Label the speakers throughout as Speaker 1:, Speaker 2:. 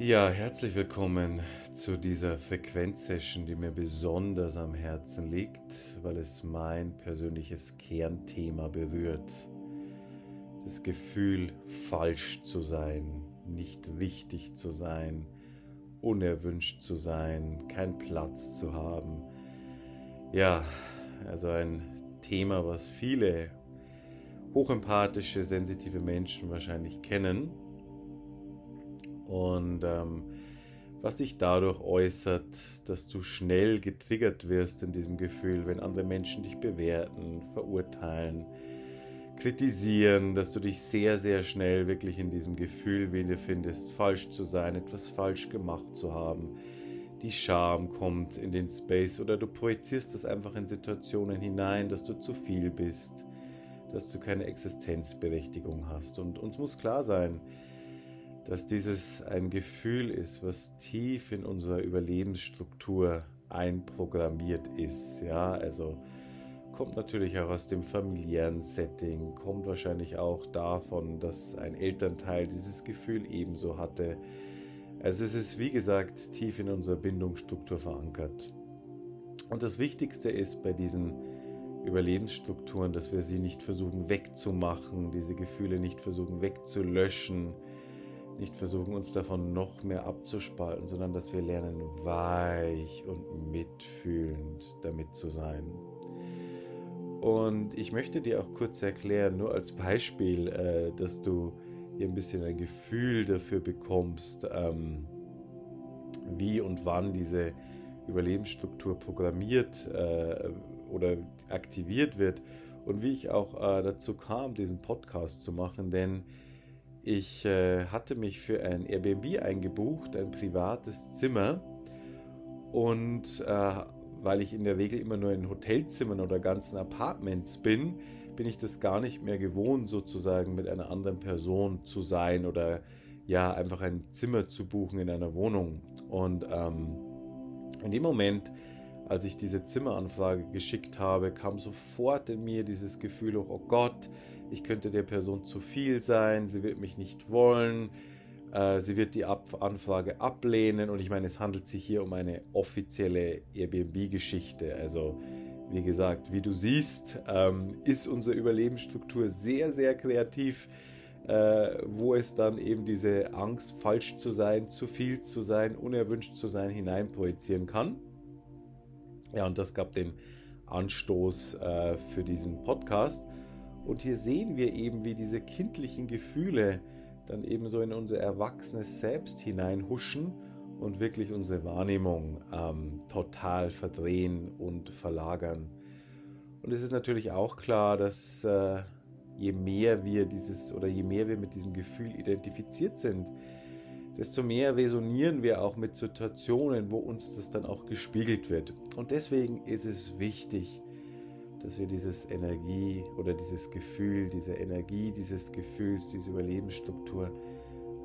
Speaker 1: Ja, herzlich willkommen zu dieser Frequenzsession, die mir besonders am Herzen liegt, weil es mein persönliches Kernthema berührt. Das Gefühl, falsch zu sein, nicht richtig zu sein, unerwünscht zu sein, keinen Platz zu haben. Ja, also ein Thema, was viele hochempathische, sensitive Menschen wahrscheinlich kennen und ähm, was sich dadurch äußert, dass du schnell getriggert wirst in diesem Gefühl, wenn andere Menschen dich bewerten, verurteilen, kritisieren, dass du dich sehr, sehr schnell wirklich in diesem Gefühl wiederfindest, falsch zu sein, etwas falsch gemacht zu haben. Die Scham kommt in den Space oder du projizierst das einfach in Situationen hinein, dass du zu viel bist, dass du keine Existenzberechtigung hast. Und uns muss klar sein, dass dieses ein Gefühl ist, was tief in unserer Überlebensstruktur einprogrammiert ist. Ja, also kommt natürlich auch aus dem familiären Setting, kommt wahrscheinlich auch davon, dass ein Elternteil dieses Gefühl ebenso hatte. Also es ist wie gesagt tief in unserer Bindungsstruktur verankert. Und das Wichtigste ist bei diesen Überlebensstrukturen, dass wir sie nicht versuchen wegzumachen, diese Gefühle nicht versuchen wegzulöschen, nicht versuchen, uns davon noch mehr abzuspalten, sondern dass wir lernen, weich und mitfühlend damit zu sein. Und ich möchte dir auch kurz erklären, nur als Beispiel, äh, dass du hier ein bisschen ein Gefühl dafür bekommst, ähm, wie und wann diese Überlebensstruktur programmiert äh, oder aktiviert wird und wie ich auch äh, dazu kam, diesen Podcast zu machen, denn ich äh, hatte mich für ein Airbnb eingebucht, ein privates Zimmer. Und äh, weil ich in der Regel immer nur in Hotelzimmern oder ganzen Apartments bin, bin ich das gar nicht mehr gewohnt, sozusagen mit einer anderen Person zu sein oder ja, einfach ein Zimmer zu buchen in einer Wohnung. Und ähm, in dem Moment, als ich diese Zimmeranfrage geschickt habe, kam sofort in mir dieses Gefühl, oh Gott, ich könnte der Person zu viel sein, sie wird mich nicht wollen, äh, sie wird die Ab Anfrage ablehnen und ich meine, es handelt sich hier um eine offizielle Airbnb-Geschichte. Also wie gesagt, wie du siehst, ähm, ist unsere Überlebensstruktur sehr, sehr kreativ, äh, wo es dann eben diese Angst, falsch zu sein, zu viel zu sein, unerwünscht zu sein, hineinprojizieren kann. Ja, und das gab den Anstoß äh, für diesen Podcast. Und hier sehen wir eben, wie diese kindlichen Gefühle dann eben so in unser erwachsenes Selbst hineinhuschen und wirklich unsere Wahrnehmung ähm, total verdrehen und verlagern. Und es ist natürlich auch klar, dass äh, je mehr wir dieses oder je mehr wir mit diesem Gefühl identifiziert sind, desto mehr resonieren wir auch mit Situationen, wo uns das dann auch gespiegelt wird. Und deswegen ist es wichtig, dass wir dieses Energie oder dieses Gefühl, diese Energie dieses Gefühls, diese Überlebensstruktur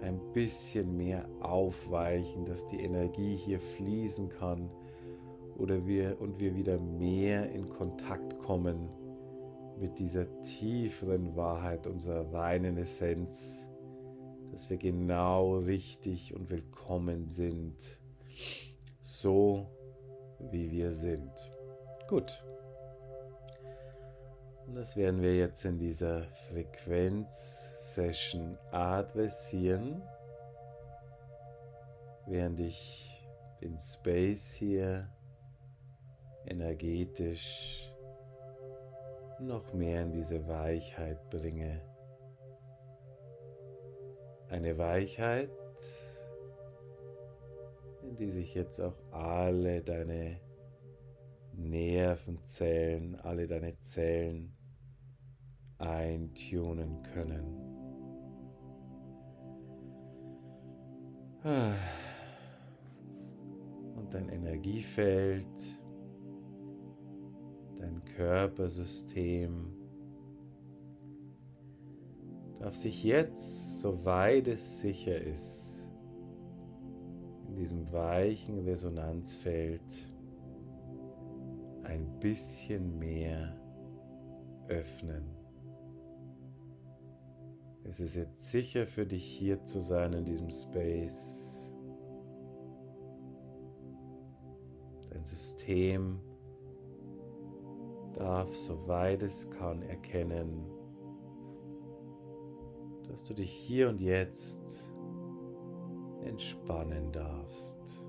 Speaker 1: ein bisschen mehr aufweichen, dass die Energie hier fließen kann oder wir und wir wieder mehr in Kontakt kommen mit dieser tieferen Wahrheit unserer reinen Essenz, dass wir genau richtig und willkommen sind, so wie wir sind. Gut. Und das werden wir jetzt in dieser Frequenz-Session adressieren, während ich den Space hier energetisch noch mehr in diese Weichheit bringe. Eine Weichheit, in die sich jetzt auch alle deine Nervenzellen, alle deine Zellen eintunen können. Und dein Energiefeld, dein Körpersystem darf sich jetzt, soweit es sicher ist, in diesem weichen Resonanzfeld ein bisschen mehr öffnen. Es ist jetzt sicher für dich hier zu sein in diesem Space. Dein System darf, soweit es kann, erkennen, dass du dich hier und jetzt entspannen darfst.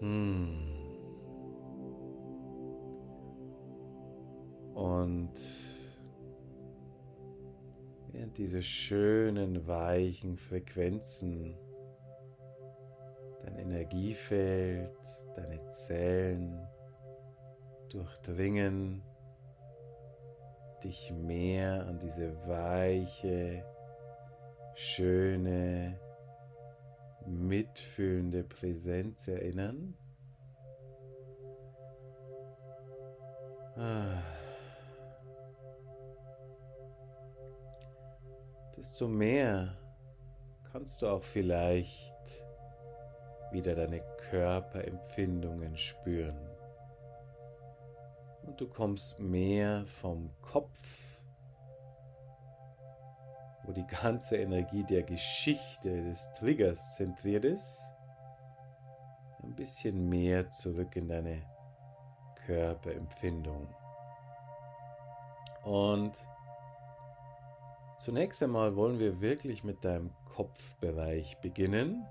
Speaker 1: Hmm. Und während diese schönen, weichen Frequenzen dein Energiefeld, deine Zellen durchdringen, dich mehr an diese weiche, schöne, mitfühlende Präsenz erinnern. Ah. Desto mehr kannst du auch vielleicht wieder deine Körperempfindungen spüren. Und du kommst mehr vom Kopf, wo die ganze Energie der Geschichte des Triggers zentriert ist, ein bisschen mehr zurück in deine Körperempfindung. Und zunächst einmal wollen wir wirklich mit deinem Kopfbereich beginnen.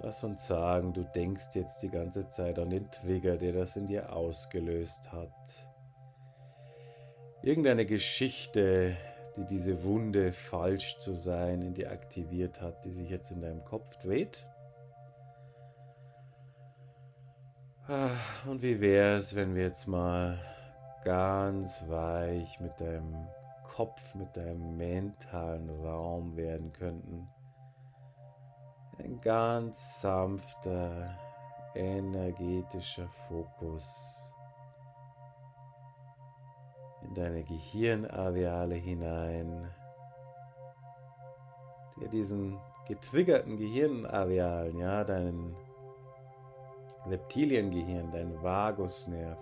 Speaker 1: Lass uns sagen, du denkst jetzt die ganze Zeit an den Trigger, der das in dir ausgelöst hat. Irgendeine Geschichte, die diese Wunde falsch zu sein in dir aktiviert hat, die sich jetzt in deinem Kopf dreht. Ah, und wie wäre es, wenn wir jetzt mal ganz weich mit deinem Kopf, mit deinem mentalen Raum werden könnten? Ein ganz sanfter, energetischer Fokus in deine Gehirnareale hinein, der diesen getriggerten Gehirnarealen, ja, deinen Reptiliengehirn, dein Vagusnerv,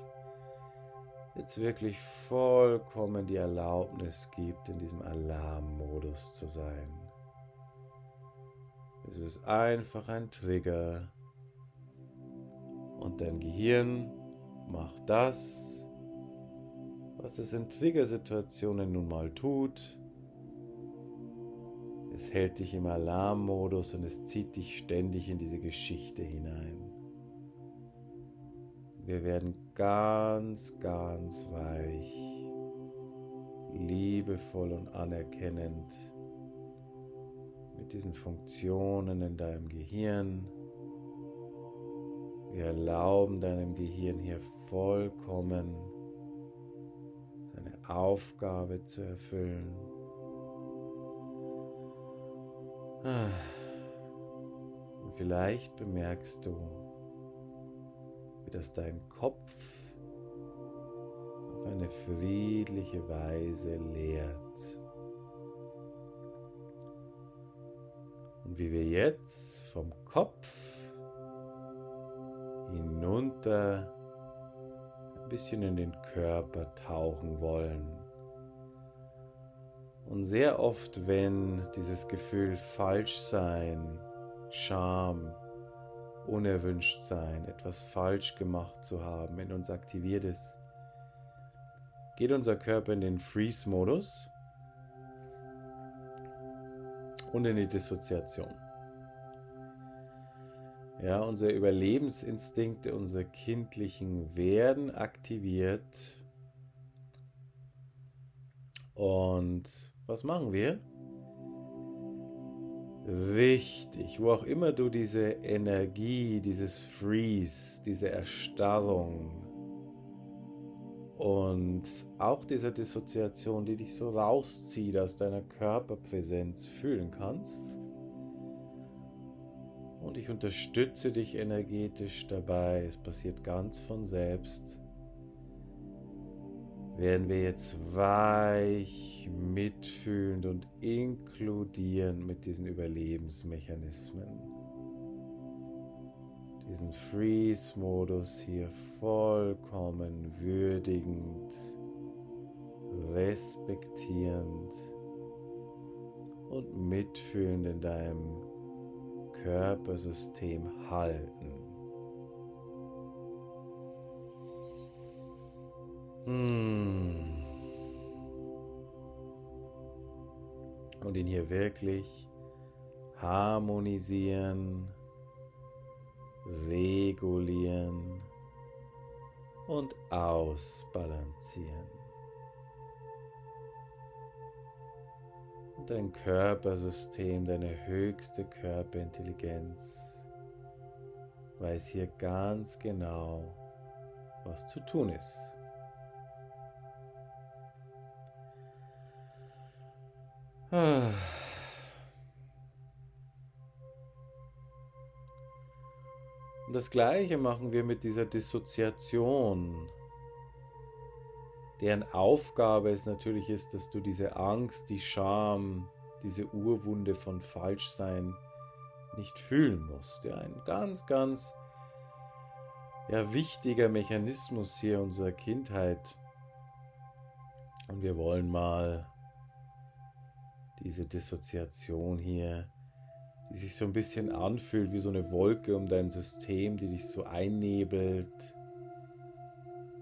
Speaker 1: jetzt wirklich vollkommen die Erlaubnis gibt, in diesem Alarmmodus zu sein. Es ist einfach ein Trigger. Und dein Gehirn macht das, was es in Triggersituationen nun mal tut. Es hält dich im Alarmmodus und es zieht dich ständig in diese Geschichte hinein. Wir werden ganz, ganz weich, liebevoll und anerkennend mit diesen Funktionen in deinem Gehirn. Wir erlauben deinem Gehirn hier vollkommen seine Aufgabe zu erfüllen. Und vielleicht bemerkst du, wie das dein Kopf auf eine friedliche Weise lehrt. Und wie wir jetzt vom Kopf hinunter ein bisschen in den Körper tauchen wollen. Und sehr oft, wenn dieses Gefühl Falschsein, Scham, unerwünscht sein, etwas falsch gemacht zu haben, in uns aktiviert ist, geht unser Körper in den Freeze-Modus und in die Dissoziation. Ja, unsere Überlebensinstinkte, unsere kindlichen werden aktiviert. Und was machen wir? Wichtig, wo auch immer du diese Energie, dieses Freeze, diese Erstarrung, und auch diese Dissoziation, die dich so rauszieht aus deiner Körperpräsenz, fühlen kannst. Und ich unterstütze dich energetisch dabei. Es passiert ganz von selbst. Werden wir jetzt weich, mitfühlend und inkludierend mit diesen Überlebensmechanismen diesen Freeze-Modus hier vollkommen würdigend, respektierend und mitfühlend in deinem Körpersystem halten. Und ihn hier wirklich harmonisieren, regulieren und ausbalancieren. Und dein Körpersystem, deine höchste Körperintelligenz weiß hier ganz genau, was zu tun ist. Und das gleiche machen wir mit dieser Dissoziation, deren Aufgabe es natürlich ist, dass du diese Angst, die Scham, diese Urwunde von Falschsein nicht fühlen musst. Ja, ein ganz, ganz ja, wichtiger Mechanismus hier unserer Kindheit. Und wir wollen mal diese Dissoziation hier, die sich so ein bisschen anfühlt wie so eine Wolke um dein System, die dich so einnebelt.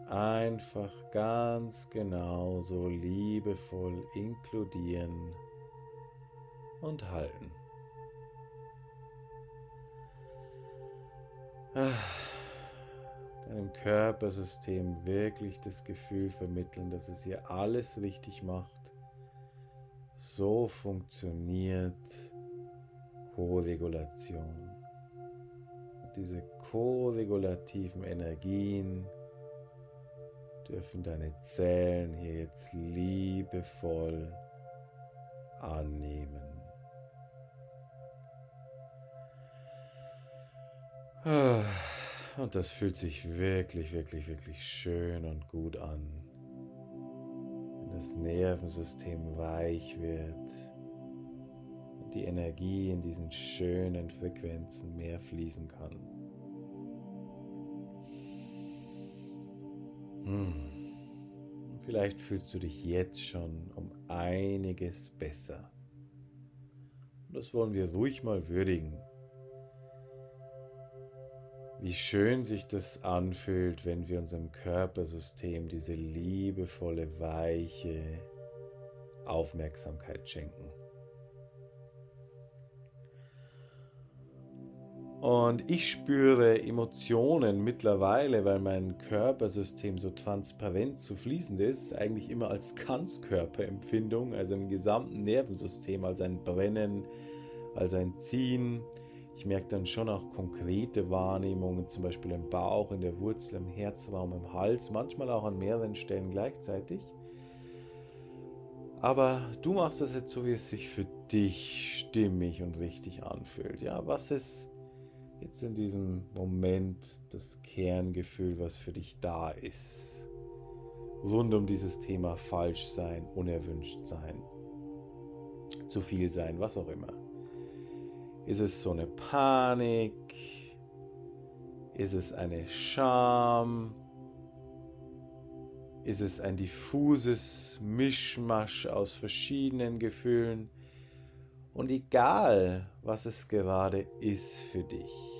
Speaker 1: Einfach ganz genau so liebevoll inkludieren und halten. Deinem Körpersystem wirklich das Gefühl vermitteln, dass es hier alles richtig macht so funktioniert Koregulation. Diese koregulativen Energien dürfen deine Zellen hier jetzt liebevoll annehmen. Und das fühlt sich wirklich, wirklich, wirklich schön und gut an das Nervensystem weich wird und die Energie in diesen schönen Frequenzen mehr fließen kann. Hm. Vielleicht fühlst du dich jetzt schon um einiges besser. Das wollen wir ruhig mal würdigen wie schön sich das anfühlt, wenn wir unserem Körpersystem diese liebevolle, weiche Aufmerksamkeit schenken. Und ich spüre Emotionen mittlerweile, weil mein Körpersystem so transparent zu fließend ist, eigentlich immer als Ganzkörperempfindung, also im gesamten Nervensystem, als ein Brennen, als ein Ziehen, ich merke dann schon auch konkrete Wahrnehmungen, zum Beispiel im Bauch, in der Wurzel, im Herzraum, im Hals, manchmal auch an mehreren Stellen gleichzeitig. Aber du machst es jetzt so, wie es sich für dich stimmig und richtig anfühlt. Ja, was ist jetzt in diesem Moment das Kerngefühl, was für dich da ist? Rund um dieses Thema falsch sein, unerwünscht sein, zu viel sein, was auch immer. Ist es so eine Panik? Ist es eine Scham? Ist es ein diffuses Mischmasch aus verschiedenen Gefühlen? Und egal, was es gerade ist für dich,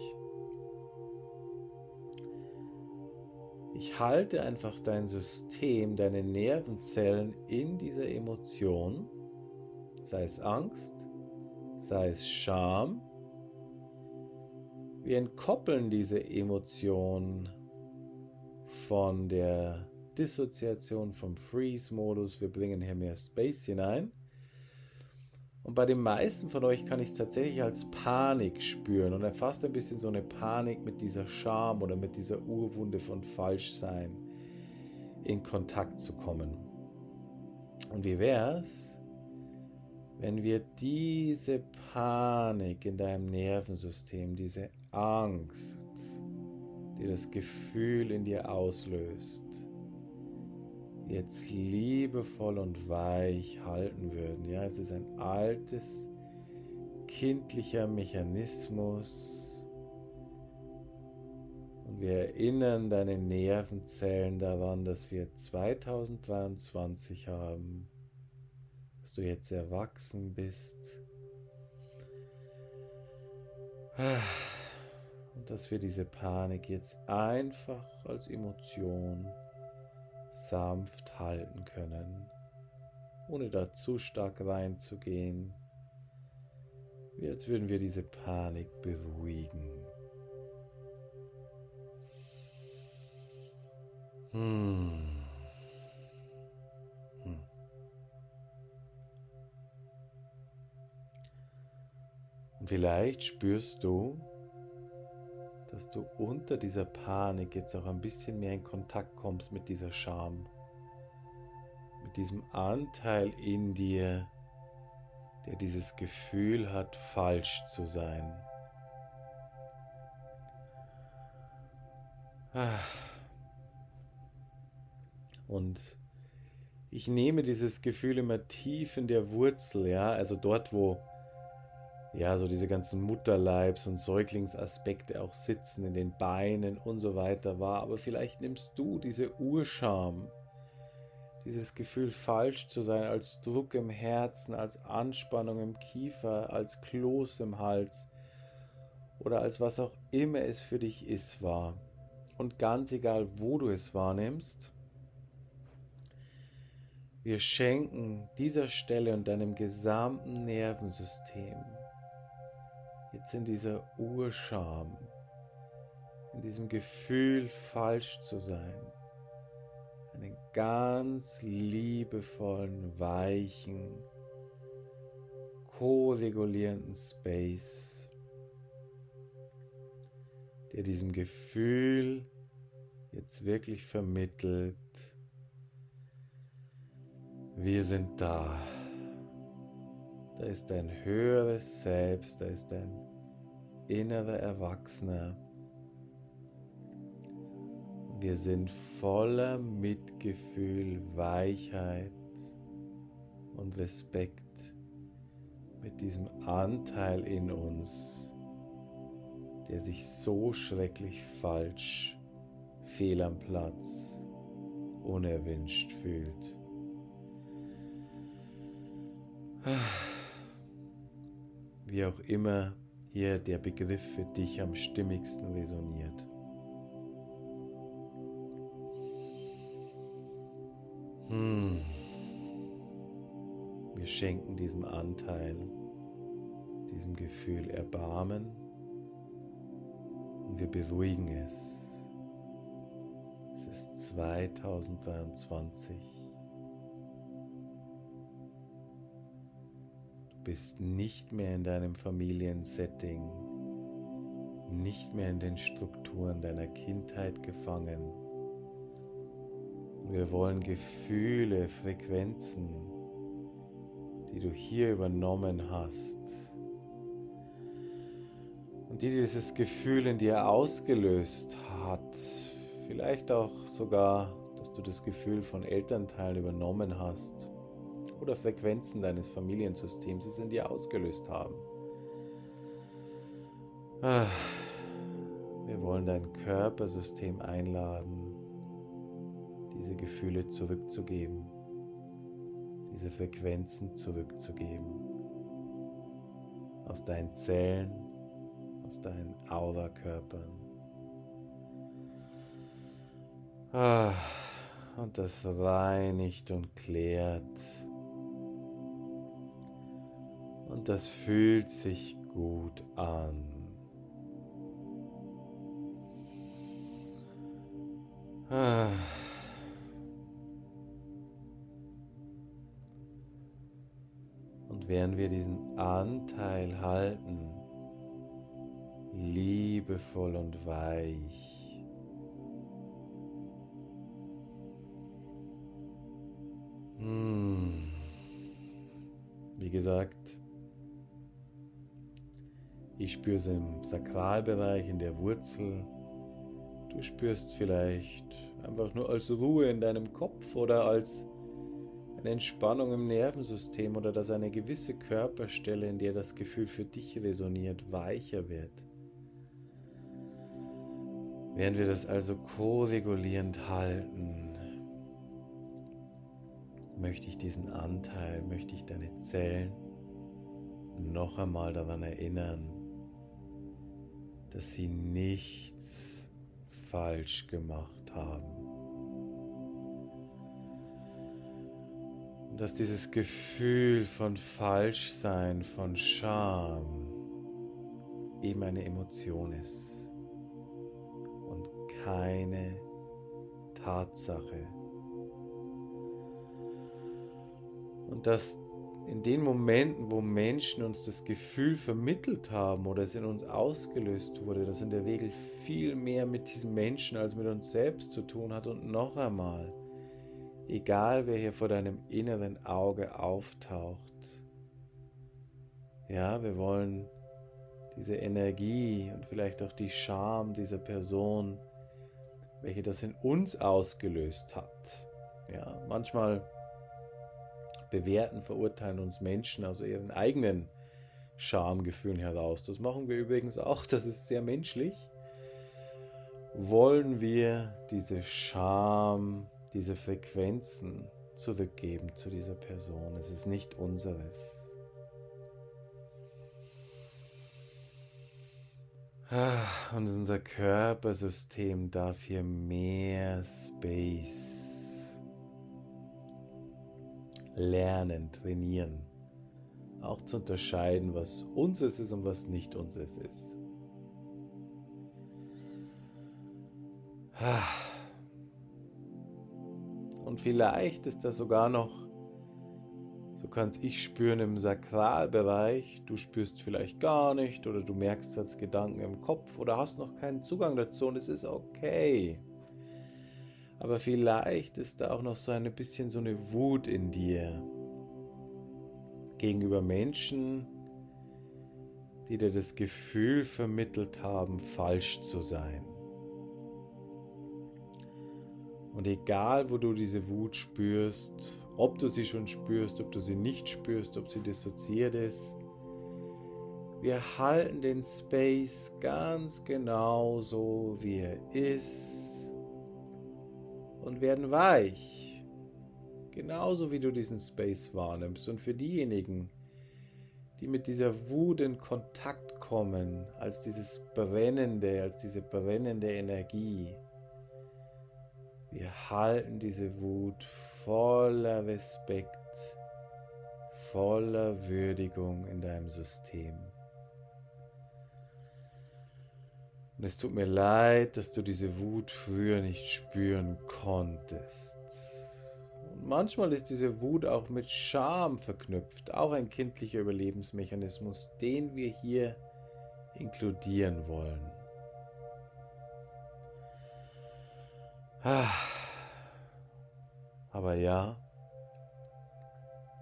Speaker 1: ich halte einfach dein System, deine Nervenzellen in dieser Emotion, sei es Angst, sei es Scham. Wir entkoppeln diese Emotion von der Dissoziation, vom Freeze-Modus. Wir bringen hier mehr Space hinein. Und bei den meisten von euch kann ich es tatsächlich als Panik spüren und fast ein bisschen so eine Panik mit dieser Scham oder mit dieser Urwunde von Falschsein in Kontakt zu kommen. Und wie wäre es, wenn wir diese Panik in deinem Nervensystem, diese Angst, die das Gefühl in dir auslöst, jetzt liebevoll und weich halten würden. Ja, es ist ein altes, kindlicher Mechanismus. Und wir erinnern deine Nervenzellen daran, dass wir 2023 haben dass du jetzt erwachsen bist. Und dass wir diese Panik jetzt einfach als Emotion sanft halten können, ohne da zu stark reinzugehen, wie als würden wir diese Panik beruhigen. Hmm. Und vielleicht spürst du, dass du unter dieser Panik jetzt auch ein bisschen mehr in Kontakt kommst mit dieser Scham, mit diesem Anteil in dir, der dieses Gefühl hat, falsch zu sein. Und ich nehme dieses Gefühl immer tief in der Wurzel, ja, also dort, wo ja, so diese ganzen Mutterleibs- und Säuglingsaspekte auch sitzen in den Beinen und so weiter war. Aber vielleicht nimmst du diese Urscham, dieses Gefühl falsch zu sein, als Druck im Herzen, als Anspannung im Kiefer, als Kloß im Hals oder als was auch immer es für dich ist, wahr. Und ganz egal, wo du es wahrnimmst, wir schenken dieser Stelle und deinem gesamten Nervensystem jetzt in dieser Urscham, in diesem Gefühl falsch zu sein, einen ganz liebevollen, weichen, ko-regulierenden Space, der diesem Gefühl jetzt wirklich vermittelt, wir sind da. Da ist ein höheres Selbst, da ist ein innerer Erwachsener. Wir sind voller Mitgefühl, Weichheit und Respekt mit diesem Anteil in uns, der sich so schrecklich falsch, fehl am Platz, unerwünscht fühlt. Wie auch immer hier der Begriff für dich am stimmigsten resoniert. Hm. Wir schenken diesem Anteil, diesem Gefühl Erbarmen und wir beruhigen es. Es ist 2023. bist nicht mehr in deinem Familiensetting, nicht mehr in den Strukturen deiner Kindheit gefangen. Wir wollen Gefühle, Frequenzen, die du hier übernommen hast und die dieses Gefühl in dir ausgelöst hat, vielleicht auch sogar, dass du das Gefühl von Elternteilen übernommen hast oder Frequenzen deines Familiensystems es in dir ausgelöst haben. Ah, wir wollen dein Körpersystem einladen, diese Gefühle zurückzugeben, diese Frequenzen zurückzugeben. Aus deinen Zellen, aus deinen Aura-Körpern. Ah, und das reinigt und klärt und das fühlt sich gut an. Ah. Und während wir diesen Anteil halten, liebevoll und weich, ich spüre es im Sakralbereich, in der Wurzel. Du spürst vielleicht einfach nur als Ruhe in deinem Kopf oder als eine Entspannung im Nervensystem oder dass eine gewisse Körperstelle, in der das Gefühl für dich resoniert, weicher wird. Während wir das also ko-regulierend halten, möchte ich diesen Anteil, möchte ich deine Zellen noch einmal daran erinnern, dass sie nichts falsch gemacht haben. dass dieses Gefühl von Falschsein, von Scham eben eine Emotion ist und keine Tatsache. Und dass in den Momenten, wo Menschen uns das Gefühl vermittelt haben oder es in uns ausgelöst wurde, das in der Regel viel mehr mit diesen Menschen als mit uns selbst zu tun hat. Und noch einmal, egal wer hier vor deinem inneren Auge auftaucht, ja, wir wollen diese Energie und vielleicht auch die Scham dieser Person, welche das in uns ausgelöst hat. Ja, manchmal bewerten, verurteilen uns Menschen aus ihren eigenen Schamgefühlen heraus. Das machen wir übrigens auch, das ist sehr menschlich. Wollen wir diese Scham, diese Frequenzen zurückgeben zu dieser Person? Es ist nicht unseres. Ah, und unser Körpersystem darf hier mehr Space lernen, trainieren. Auch zu unterscheiden, was unseres ist und was nicht unseres ist. Ah. Und vielleicht ist das sogar noch so kannst ich spüren im Sakralbereich, du spürst vielleicht gar nicht oder du merkst als Gedanken im Kopf oder hast noch keinen Zugang dazu und es ist okay. Aber vielleicht ist da auch noch so ein bisschen so eine Wut in dir gegenüber Menschen, die dir das Gefühl vermittelt haben, falsch zu sein. Und egal, wo du diese Wut spürst, ob du sie schon spürst, ob du sie nicht spürst, ob sie dissoziiert ist. Wir halten den Space ganz genau so, wie er ist und werden weich. Genauso wie du diesen Space wahrnimmst. Und für diejenigen, die mit dieser Wut in Kontakt kommen, als dieses brennende, als diese brennende Energie, wir halten diese Wut voller Respekt, voller Würdigung in deinem System. Und es tut mir leid, dass du diese Wut früher nicht spüren konntest. Und manchmal ist diese Wut auch mit Scham verknüpft, auch ein kindlicher Überlebensmechanismus, den wir hier inkludieren wollen. Ah. Aber ja,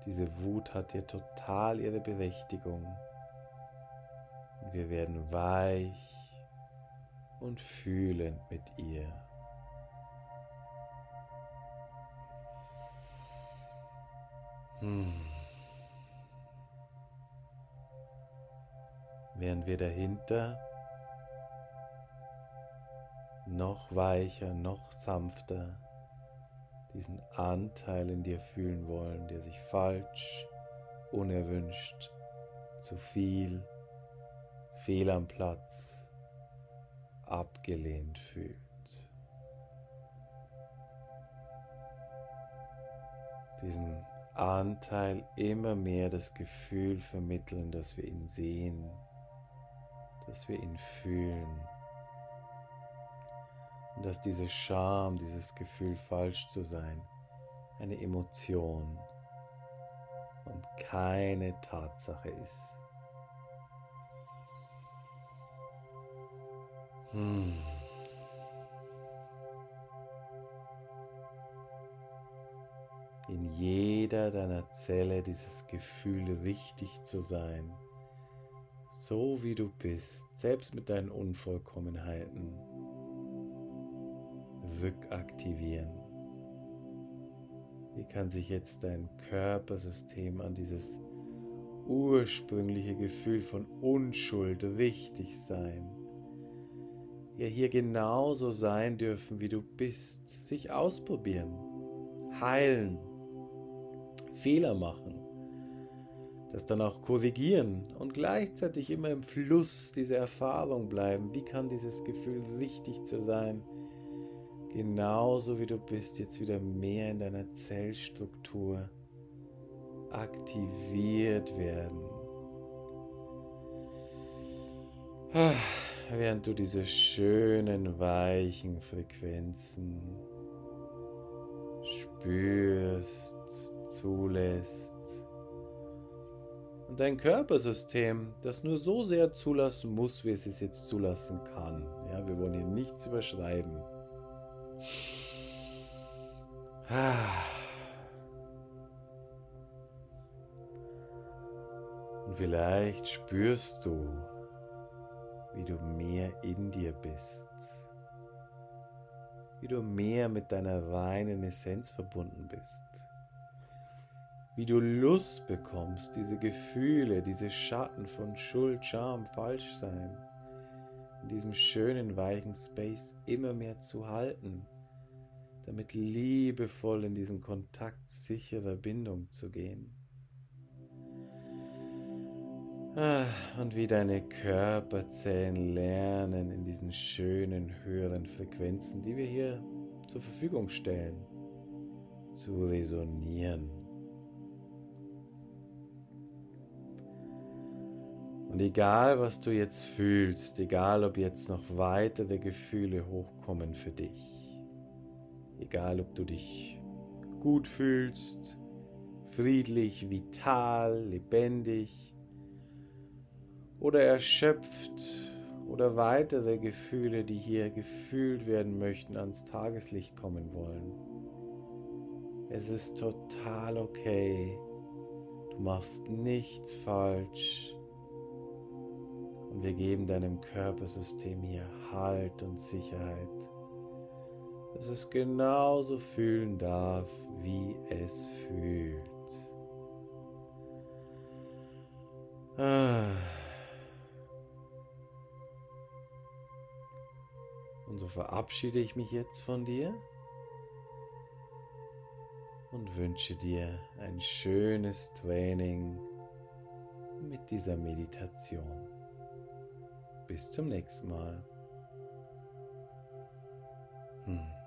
Speaker 1: diese Wut hat hier total ihre Berechtigung. Und wir werden weich und fühlend mit ihr. Hm. Während wir dahinter noch weicher, noch sanfter diesen Anteil in dir fühlen wollen, der sich falsch, unerwünscht, zu viel, fehl am Platz, abgelehnt fühlt. Diesem Anteil immer mehr das Gefühl vermitteln, dass wir ihn sehen, dass wir ihn fühlen und dass diese Scham, dieses Gefühl falsch zu sein, eine Emotion und keine Tatsache ist. Hm. In jeder deiner Zelle dieses Gefühl richtig zu sein, so wie du bist, selbst mit deinen Unvollkommenheiten rückaktivieren? Wie kann sich jetzt dein Körpersystem an dieses ursprüngliche Gefühl von Unschuld richtig sein? Ja, hier genauso sein dürfen, wie du bist, sich ausprobieren, heilen, Fehler machen, das dann auch korrigieren und gleichzeitig immer im Fluss dieser Erfahrung bleiben. Wie kann dieses Gefühl richtig zu sein, genauso wie du bist, jetzt wieder mehr in deiner Zellstruktur aktiviert werden. Während du diese schönen, weichen Frequenzen spürst, zulässt und dein Körpersystem das nur so sehr zulassen muss, wie es es jetzt zulassen kann. Ja, wir wollen hier nichts überschreiben. Und vielleicht spürst du, wie du mehr in dir bist, wie du mehr mit deiner reinen Essenz verbunden bist wie du Lust bekommst, diese Gefühle, diese Schatten von Schuld, Scham, Falschsein in diesem schönen, weichen Space immer mehr zu halten, damit liebevoll in diesen Kontakt sicherer Bindung zu gehen. Ah, und wie deine Körperzellen lernen, in diesen schönen, höheren Frequenzen, die wir hier zur Verfügung stellen, zu resonieren. Und egal, was du jetzt fühlst, egal, ob jetzt noch weitere Gefühle hochkommen für dich, egal, ob du dich gut fühlst, friedlich, vital, lebendig oder erschöpft oder weitere Gefühle, die hier gefühlt werden möchten, ans Tageslicht kommen wollen. Es ist total okay. Du machst nichts falsch. Und wir geben deinem Körpersystem hier Halt und Sicherheit, dass es genauso fühlen darf, wie es fühlt. Ah. Und so verabschiede ich mich jetzt von dir und wünsche dir ein schönes Training mit dieser Meditation. Bis zum nächsten Mal. Hm.